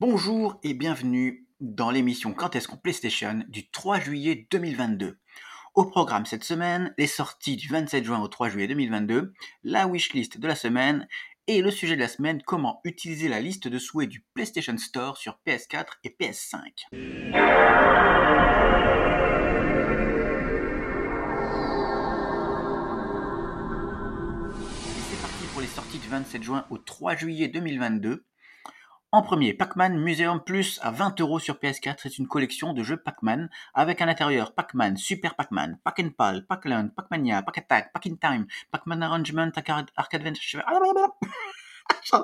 Bonjour et bienvenue dans l'émission Quand est-ce qu'on PlayStation du 3 juillet 2022. Au programme cette semaine, les sorties du 27 juin au 3 juillet 2022, la wishlist de la semaine et le sujet de la semaine, comment utiliser la liste de souhaits du PlayStation Store sur PS4 et PS5. Et c'est parti pour les sorties du 27 juin au 3 juillet 2022. En premier, Pac-Man Museum Plus à 20 euros sur PS4. C'est une collection de jeux Pac-Man avec à l'intérieur Pac-Man, Super Pac-Man, Pac-and-Pal, Pac-Land, Pac-Mania, Pac-Attack, Pac-in-Time, Pac-Man Arrangement, Arcade Adventure,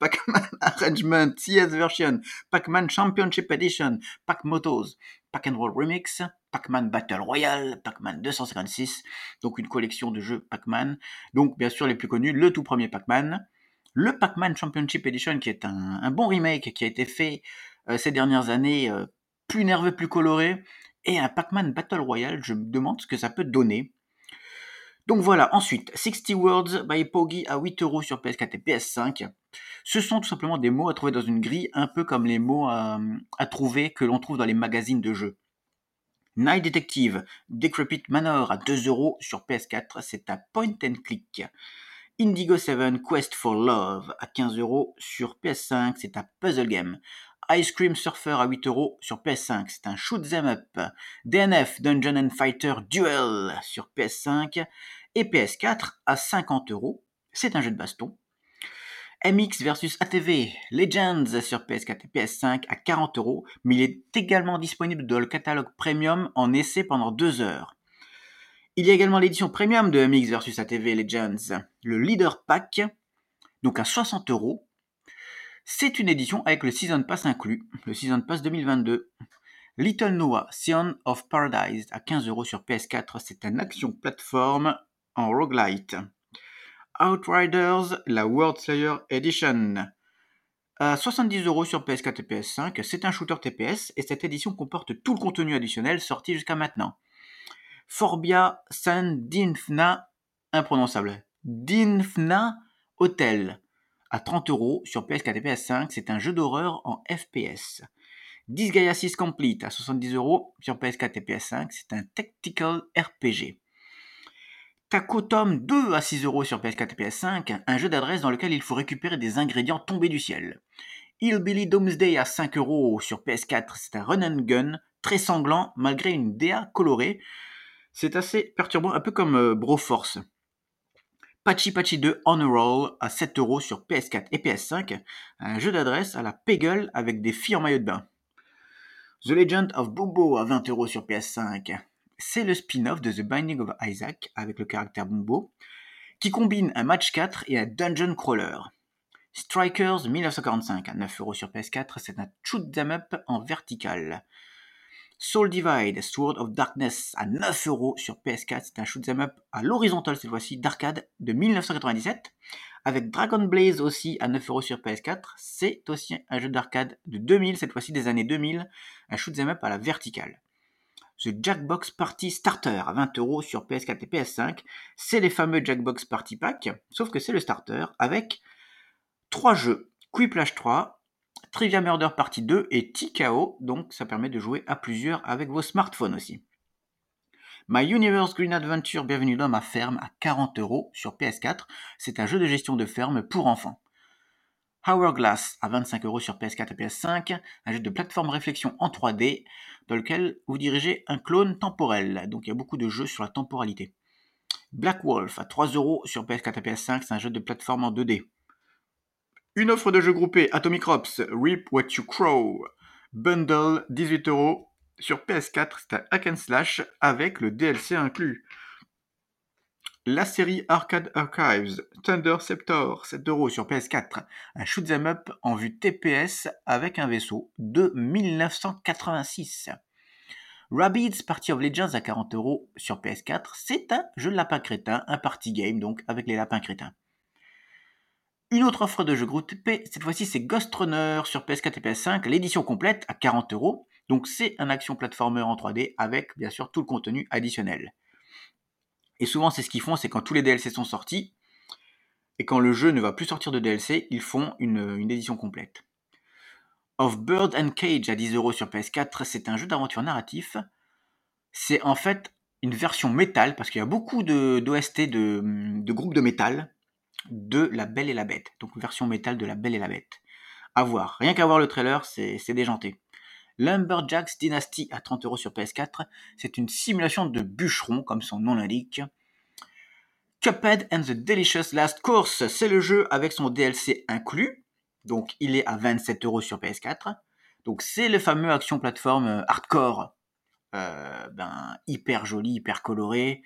Pac-Man Arrangement, CS Version, Pac-Man Championship Edition, Pac-Motos, Pac-and-Roll Remix, Pac-Man Battle Royale, Pac-Man 256, donc une collection de jeux Pac-Man. Donc bien sûr les plus connus, le tout premier Pac-Man, le Pac-Man Championship Edition, qui est un, bon remake qui a été fait euh, ces dernières années, euh, plus nerveux, plus coloré, et un Pac-Man Battle Royale, je me demande ce que ça peut donner. Donc voilà, ensuite, 60 Words by Poggy à 8 euros sur PS4 et PS5. Ce sont tout simplement des mots à trouver dans une grille, un peu comme les mots à, à trouver que l'on trouve dans les magazines de jeux. Night Detective, Decrepit Manor à 2 euros sur PS4, c'est un point and click. Indigo 7 Quest for Love à 15 euros sur PS5, c'est un puzzle game. Ice Cream Surfer à 8 euros sur PS5, c'est un shoot them up. DNF Dungeon Fighter Duel sur PS5 et PS4 à 50 euros, c'est un jeu de baston. MX versus ATV Legends sur PS4 et PS5 à 40 euros, mais il est également disponible dans le catalogue premium en essai pendant 2 heures. Il y a également l'édition premium de MX vs ATV Legends, le Leader Pack, donc à 60 euros. C'est une édition avec le Season Pass inclus, le Season Pass 2022. Little Noah, Sion of Paradise à 15 euros sur PS4, c'est un action plateforme en roguelite. Outriders, la World Slayer Edition. À 70 euros sur PS4 et PS5, c'est un shooter TPS et cette édition comporte tout le contenu additionnel sorti jusqu'à maintenant. Forbia San Dinfna, imprononçable. Dinfna Hotel, à 30 euros sur PS4 et PS5, c'est un jeu d'horreur en FPS. Disgaea 6 Complete à 70 euros sur PS4 et PS5, c'est un tactical RPG. Takotom 2 à 6 euros sur PS4 et PS5, un jeu d'adresse dans lequel il faut récupérer des ingrédients tombés du ciel. Hillbilly Doomsday à 5 euros sur PS4, c'est un run and gun très sanglant malgré une DA colorée. C'est assez perturbant, un peu comme euh, Broforce. Patchy Patchy 2 On Roll à 7 euros sur PS4 et PS5, un jeu d'adresse à la Peggle avec des filles en maillot de bain. The Legend of Bumbo à 20 euros sur PS5. C'est le spin-off de The Binding of Isaac avec le caractère Bumbo, qui combine un match 4 et un dungeon crawler. Strikers 1945 à 9 euros sur PS4, c'est un shoot them up en vertical. Soul Divide, Sword of Darkness à 9 euros sur PS4. C'est un shoot'em up à l'horizontale cette fois-ci d'arcade de 1997. Avec Dragon Blaze aussi à 9 euros sur PS4. C'est aussi un jeu d'arcade de 2000, cette fois-ci des années 2000. Un shoot'em up à la verticale. The Jackbox Party Starter à 20 euros sur PS4 et PS5. C'est les fameux Jackbox Party Pack, sauf que c'est le starter avec trois jeux. Quiplash 3, Trivia Murder Partie 2 et TKO, donc ça permet de jouer à plusieurs avec vos smartphones aussi. My Universe Green Adventure Bienvenue dans ma ferme à 40 euros sur PS4. C'est un jeu de gestion de ferme pour enfants. Hourglass à 25 euros sur PS4 et PS5, un jeu de plateforme réflexion en 3D dans lequel vous dirigez un clone temporel. Donc il y a beaucoup de jeux sur la temporalité. Black Wolf à 3 euros sur PS4 et PS5, c'est un jeu de plateforme en 2D. Une offre de jeux groupés Atomic Ops, Reap What You Crow, bundle 18 euros sur PS4, c'est un hack and slash avec le DLC inclus. La série Arcade Archives, Thunder Sceptor, 7 euros sur PS4, un shoot'em up en vue TPS avec un vaisseau de 1986. Rabbids Party of Legends à 40 euros sur PS4, c'est un jeu de lapin crétin, un party game donc avec les lapins crétins. Une autre offre de jeu groupé, cette fois-ci c'est Ghost Runner sur PS4 et PS5, l'édition complète à 40 euros. Donc c'est un action platformer en 3D avec bien sûr tout le contenu additionnel. Et souvent c'est ce qu'ils font, c'est quand tous les DLC sont sortis, et quand le jeu ne va plus sortir de DLC, ils font une, édition complète. of Bird and Cage à 10 euros sur PS4. C'est un jeu d'aventure narratif. C'est en fait une version métal, parce qu'il y a beaucoup d'OST de, groupes de métal de La Belle et la Bête. Donc version métal de La Belle et la Bête. À voir. Rien qu'à voir le trailer, c'est déjanté. Lumberjacks Dynasty à 30 euros sur PS4. C'est une simulation de bûcheron, comme son nom l'indique. Cuphead and the Delicious Last Course, c'est le jeu avec son DLC inclus. Donc il est à 27 euros sur PS4. Donc c'est le fameux action plateforme euh, hardcore, euh, ben, hyper joli, hyper coloré.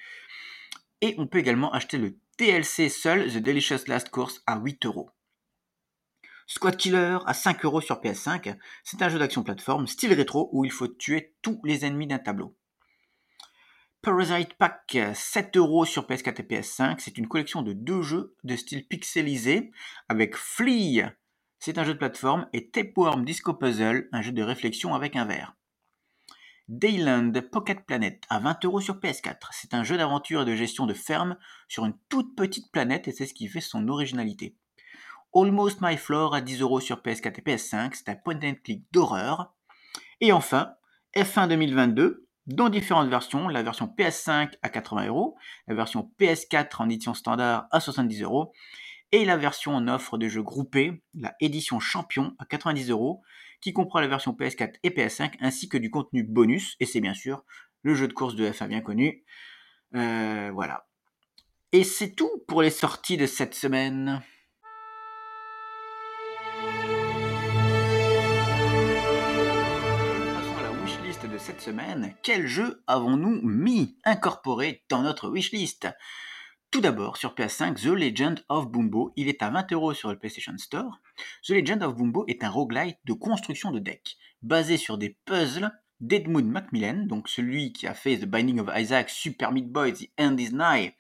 Et on peut également acheter le DLC seul, The Delicious Last Course, à 8 euros. Squad Killer à 5 euros sur PS5, c'est un jeu d'action plateforme style rétro où il faut tuer tous les ennemis d'un tableau. Parasite Pack 7 euros sur PS4 et PS5, c'est une collection de deux jeux de style pixelisé avec Flea, c'est un jeu de plateforme, et Tapeworm Disco Puzzle, un jeu de réflexion avec un verre. Dayland Pocket Planet à 20 euros sur PS4. C'est un jeu d'aventure et de gestion de ferme sur une toute petite planète et c'est ce qui fait son originalité. Almost My Floor à 10 euros sur PS4 et PS5, c'est un point and click d'horreur. Et enfin, F1 2022, dans différentes versions, la version PS5 à 80 euros, la version PS4 en édition standard à 70 euros, et la version en offre de jeux groupés, la édition champion à 90 euros, qui comprend la version PS4 et PS5, ainsi que du contenu bonus, et c'est bien sûr le jeu de course de F1 bien connu. Euh, voilà. Et c'est tout pour les sorties de cette semaine. cette semaine, quel jeu avons-nous mis, incorporé dans notre wishlist? Tout d'abord, sur PS5, The Legend of Bumbo, il est à 20 euros sur le PlayStation Store. The Legend of Bumbo est un roguelite de construction de decks, basé sur des puzzles d'Edmund Macmillan, donc celui qui a fait The Binding of Isaac, Super Meat Boy, The End is Nigh,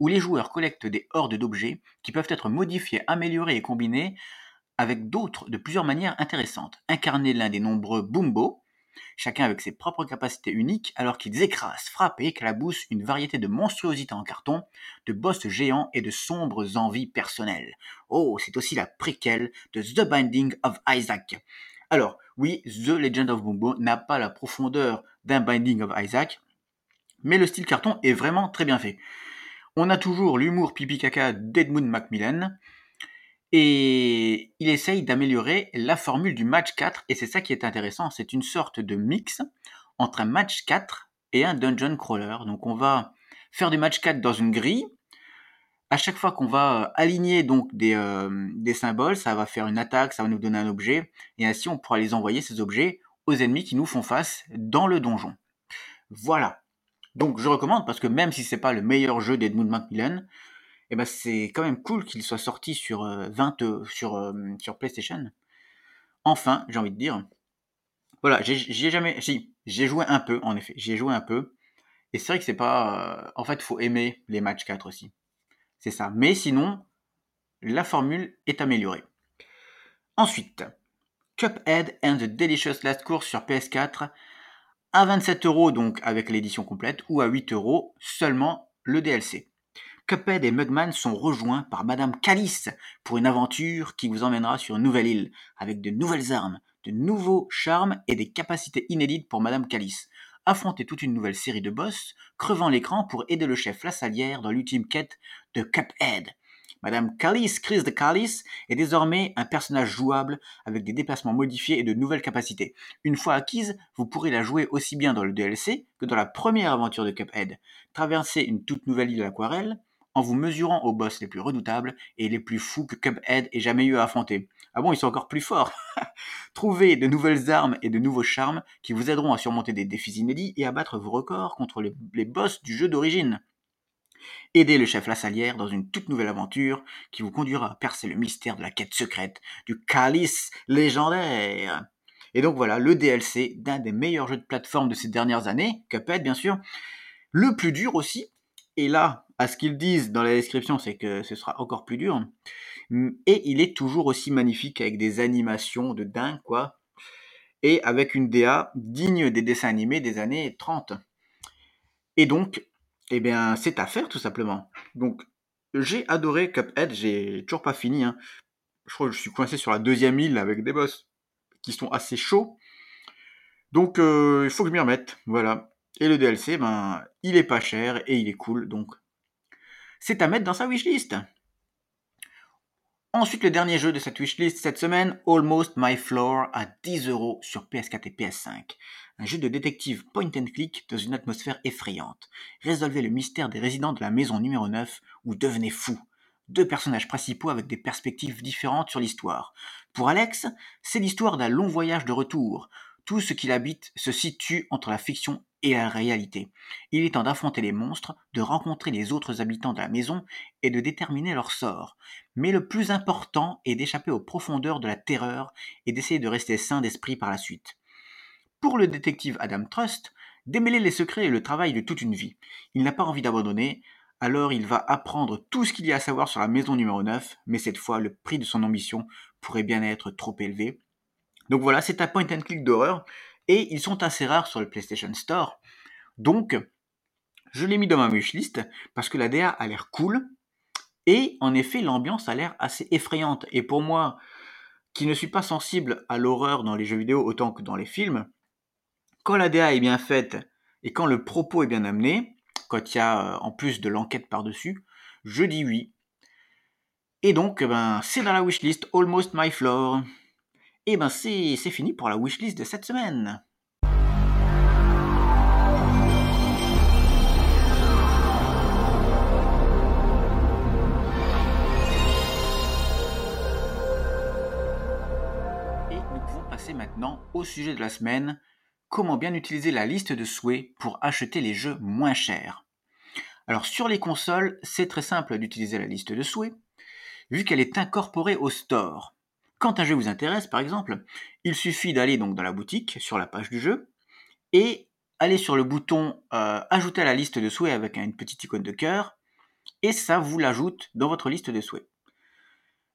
où les joueurs collectent des hordes d'objets qui peuvent être modifiés, améliorés et combinés avec d'autres de plusieurs manières intéressantes. Incarner l'un des nombreux Bumbo, chacun avec ses propres capacités uniques, alors qu'ils écrasent, frappent et éclaboussent une variété de monstruosités en carton, de boss géants et de sombres envies personnelles. Oh, c'est aussi la préquelle de The Binding of Isaac. Alors, oui, The Legend of Bumbo n'a pas la profondeur d'un Binding of Isaac, mais le style carton est vraiment très bien fait. On a toujours l'humour pipi caca d'Edmund Macmillan, et il essaye d'améliorer la formule du match 4, et c'est ça qui est intéressant, c'est une sorte de mix entre un match 4 et un dungeon crawler. Donc on va faire du match 4 dans une grille. À chaque fois qu'on va euh, aligner donc des, euh, des symboles, ça va faire une attaque, ça va nous donner un objet, et ainsi on pourra les envoyer ces objets aux ennemis qui nous font face dans le donjon. Voilà. Donc je recommande parce que même si c'est pas le meilleur jeu d'Edmund Macmillan, et ben c'est quand même cool qu'il soit sorti sur 20 euh, euh, sur euh, sur PlayStation. Enfin, j'ai envie de dire. Voilà, j'ai jamais si, j'ai joué un peu en effet, j'ai joué un peu et c'est vrai que c'est pas en fait, faut aimer les matchs 4 aussi. C'est ça. Mais sinon, la formule est améliorée. Ensuite, Cuphead and the Delicious Last Course sur PS4 à 27 euros donc avec l'édition complète ou à 8 euros seulement le DLC. Cuphead et Mugman sont rejoints par Madame Calice pour une aventure qui vous emmènera sur une nouvelle île, avec de nouvelles armes, de nouveaux charmes et des capacités inédites pour Madame Calice. Affrontez toute une nouvelle série de boss, crevant l'écran pour aider le chef La Salière dans l'ultime quête de Cuphead. Madame Calice, Chris de Calice, est désormais un personnage jouable avec des déplacements modifiés et de nouvelles capacités. Une fois acquise, vous pourrez la jouer aussi bien dans le DLC que dans la première aventure de Cuphead. Traverser une toute nouvelle île d'aquarelle, en vous mesurant aux boss les plus redoutables et les plus fous que Cuphead ait jamais eu à affronter. Ah bon, ils sont encore plus forts Trouvez de nouvelles armes et de nouveaux charmes qui vous aideront à surmonter des défis inédits et à battre vos records contre les, boss du jeu d'origine. Aidez le chef La Salière dans une toute nouvelle aventure qui vous conduira à percer le mystère de la quête secrète du calice légendaire. Et donc voilà, le DLC d'un des meilleurs jeux de plateforme de ces dernières années, Cuphead bien sûr, le plus dur aussi, et là, à ce qu'ils disent dans la description, c'est que ce sera encore plus dur. Et il est toujours aussi magnifique avec des animations de dingue, quoi. Et avec une DA digne des dessins animés des années 30. Et donc, eh bien, c'est à faire tout simplement. Donc, j'ai adoré Cuphead, j'ai toujours pas fini. Hein. Je crois que je suis coincé sur la deuxième île avec des boss qui sont assez chauds. Donc euh, il faut que je m'y remette, voilà. Et le DLC, ben, il est pas cher et il est cool, donc c'est à mettre dans sa wishlist. Ensuite, le dernier jeu de cette wishlist cette semaine, Almost My Floor, à 10€ sur PS4 et PS5. Un jeu de détective point and click dans une atmosphère effrayante. Résolvez le mystère des résidents de la maison numéro 9 ou devenez fou. Deux personnages principaux avec des perspectives différentes sur l'histoire. Pour Alex, c'est l'histoire d'un long voyage de retour. Tout ce qu'il habite se situe entre la fiction et la réalité. Il est temps d'affronter les monstres, de rencontrer les autres habitants de la maison et de déterminer leur sort. Mais le plus important est d'échapper aux profondeurs de la terreur et d'essayer de rester sain d'esprit par la suite. Pour le détective Adam Trust, démêler les secrets est le travail de toute une vie. Il n'a pas envie d'abandonner, alors il va apprendre tout ce qu'il y a à savoir sur la maison numéro 9, mais cette fois le prix de son ambition pourrait bien être trop élevé. Donc voilà, c'est un point and click d'horreur et ils sont assez rares sur le PlayStation Store. Donc, je l'ai mis dans ma wishlist parce que la DA a l'air cool et en effet, l'ambiance a l'air assez effrayante. Et pour moi, qui ne suis pas sensible à l'horreur dans les jeux vidéo autant que dans les films, quand la DA est bien faite et quand le propos est bien amené, quand il y a euh, en plus de l'enquête par-dessus, je dis oui. Et donc, ben, c'est dans la wishlist Almost My Floor. Et eh ben c'est fini pour la wishlist de cette semaine. Et nous pouvons passer maintenant au sujet de la semaine, comment bien utiliser la liste de souhaits pour acheter les jeux moins chers? Alors sur les consoles, c'est très simple d'utiliser la liste de souhaits, vu qu'elle est incorporée au store. Quand un jeu vous intéresse, par exemple, il suffit d'aller donc dans la boutique, sur la page du jeu, et aller sur le bouton euh, Ajouter à la liste de souhaits avec une petite icône de cœur, et ça vous l'ajoute dans votre liste de souhaits.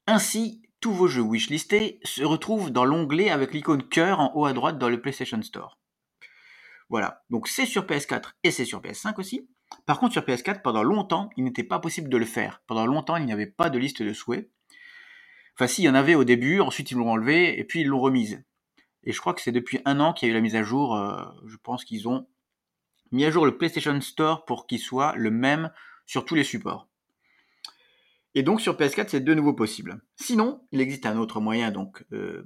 Ainsi, tous vos jeux wishlistés se retrouvent dans l'onglet avec l'icône cœur en haut à droite dans le PlayStation Store. Voilà, donc c'est sur PS4 et c'est sur PS5 aussi. Par contre, sur PS4, pendant longtemps, il n'était pas possible de le faire. Pendant longtemps, il n'y avait pas de liste de souhaits. Enfin, si, il y en avait au début, ensuite ils l'ont enlevé, et puis ils l'ont remise. Et je crois que c'est depuis un an qu'il y a eu la mise à jour. Euh, je pense qu'ils ont mis à jour le PlayStation Store pour qu'il soit le même sur tous les supports. Et donc sur PS4, c'est de nouveau possible. Sinon, il existe un autre moyen donc euh,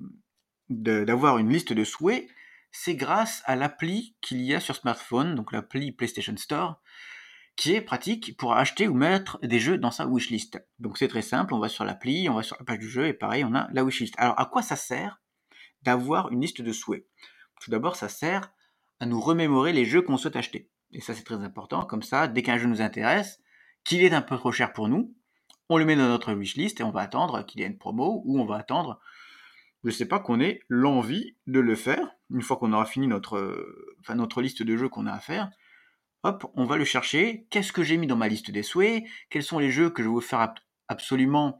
d'avoir une liste de souhaits. C'est grâce à l'appli qu'il y a sur smartphone, donc l'appli PlayStation Store, qui est pratique pour acheter ou mettre des jeux dans sa wishlist. Donc c'est très simple, on va sur l'appli, on va sur la page du jeu et pareil, on a la wishlist. Alors à quoi ça sert d'avoir une liste de souhaits? Tout d'abord, ça sert à nous remémorer les jeux qu'on souhaite acheter. Et ça c'est très important, comme ça, dès qu'un jeu nous intéresse, qu'il est un peu trop cher pour nous, on le met dans notre wishlist et on va attendre qu'il y ait une promo ou on va attendre, je sais pas, qu'on ait l'envie de le faire, une fois qu'on aura fini notre, notre liste de jeux qu'on a à faire, on va le chercher. Qu'est-ce que j'ai mis dans ma liste des souhaits? Quels sont les jeux que je veux faire absolument?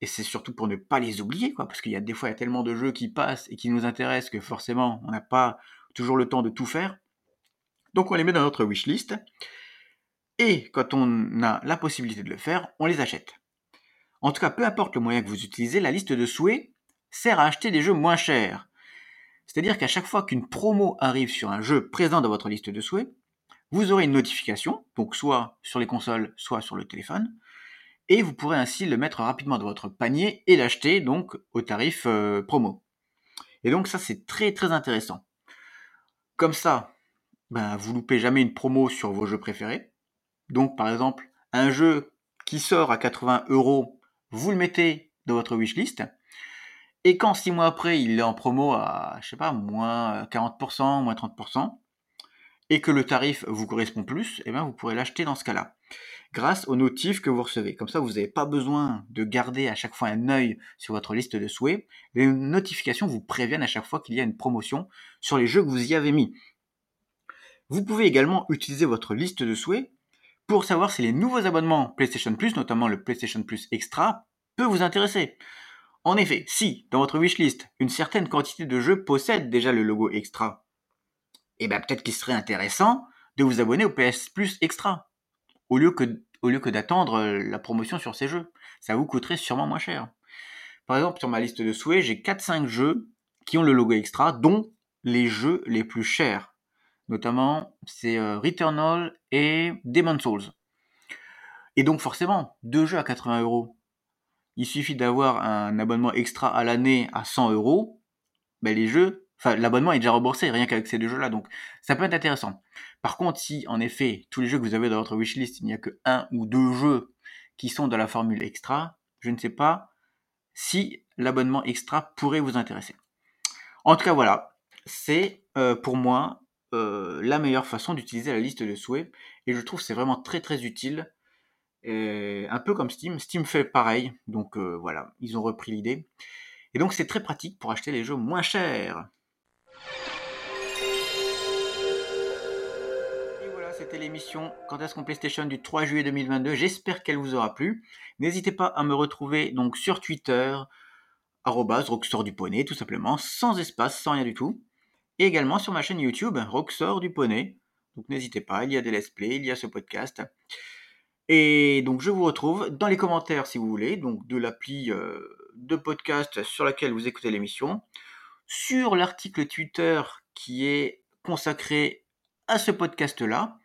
Et c'est surtout pour ne pas les oublier, parce qu'il y a des fois il tellement de jeux qui passent et qui nous intéressent que forcément on n'a pas toujours le temps de tout faire. Donc on les met dans notre wishlist. Et quand on a la possibilité de le faire, on les achète. En tout cas, peu importe le moyen que vous utilisez, la liste de souhaits sert à acheter des jeux moins chers. C'est-à-dire qu'à chaque fois qu'une promo arrive sur un jeu présent dans votre liste de souhaits, vous aurez une notification, donc soit sur les consoles, soit sur le téléphone, et vous pourrez ainsi le mettre rapidement dans votre panier et l'acheter donc au tarif euh, promo. Et donc ça c'est très très intéressant. Comme ça, ben, vous loupez jamais une promo sur vos jeux préférés. Donc par exemple, un jeu qui sort à 80 euros, vous le mettez dans votre wishlist. Et quand six mois après, il est en promo à, je sais pas, moins 40%, moins 30%, et que le tarif vous correspond plus, eh bien vous pourrez l'acheter dans ce cas-là. Grâce aux notifs que vous recevez. Comme ça, vous n'avez pas besoin de garder à chaque fois un œil sur votre liste de souhaits. Les notifications vous préviennent à chaque fois qu'il y a une promotion sur les jeux que vous y avez mis. Vous pouvez également utiliser votre liste de souhaits pour savoir si les nouveaux abonnements PlayStation Plus, notamment le PlayStation Plus Extra, peut vous intéresser. En effet, si, dans votre wishlist, une certaine quantité de jeux possède déjà le logo Extra, eh bien peut-être qu'il serait intéressant de vous abonner au PS Plus Extra, au lieu que, d'attendre euh, la promotion sur ces jeux. Ça vous coûterait sûrement moins cher. Par exemple, sur ma liste de souhaits, j'ai 4-5 jeux qui ont le logo extra, dont les jeux les plus chers. Notamment, c'est euh, Returnal et Demon Souls. Et donc forcément, deux jeux à 80 euros. Il suffit d'avoir un abonnement extra à l'année à 100 euros. Ben les jeux, enfin l'abonnement est déjà remboursé rien qu'avec ces deux jeux-là, donc ça peut être intéressant. Par contre, si en effet tous les jeux que vous avez dans votre wishlist, il n'y a que un ou deux jeux qui sont dans la formule extra, je ne sais pas si l'abonnement extra pourrait vous intéresser. En tout cas, voilà, c'est euh, pour moi euh, la meilleure façon d'utiliser la liste de souhaits et je trouve c'est vraiment très très utile et un peu comme Steam. Steam fait pareil, donc euh, voilà, ils ont repris l'idée. Et donc c'est très pratique pour acheter les jeux moins chers. C'était l'émission Quand est-ce qu'on PlayStation du 3 juillet 2022. J'espère qu'elle vous aura plu. N'hésitez pas à me retrouver donc sur Twitter, Roxor du Poney, tout simplement, sans espace, sans rien du tout. Et également sur ma chaîne YouTube, Roxor du Poney. Donc n'hésitez pas, il y a des let's play, il y a ce podcast. Et donc je vous retrouve dans les commentaires si vous voulez, donc de l'appli euh, de podcast sur laquelle vous écoutez l'émission, sur l'article Twitter qui est consacré à ce podcast-là,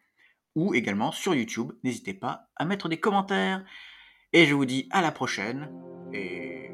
ou également sur YouTube. N'hésitez pas à mettre des commentaires. Et je vous dis à la prochaine. Et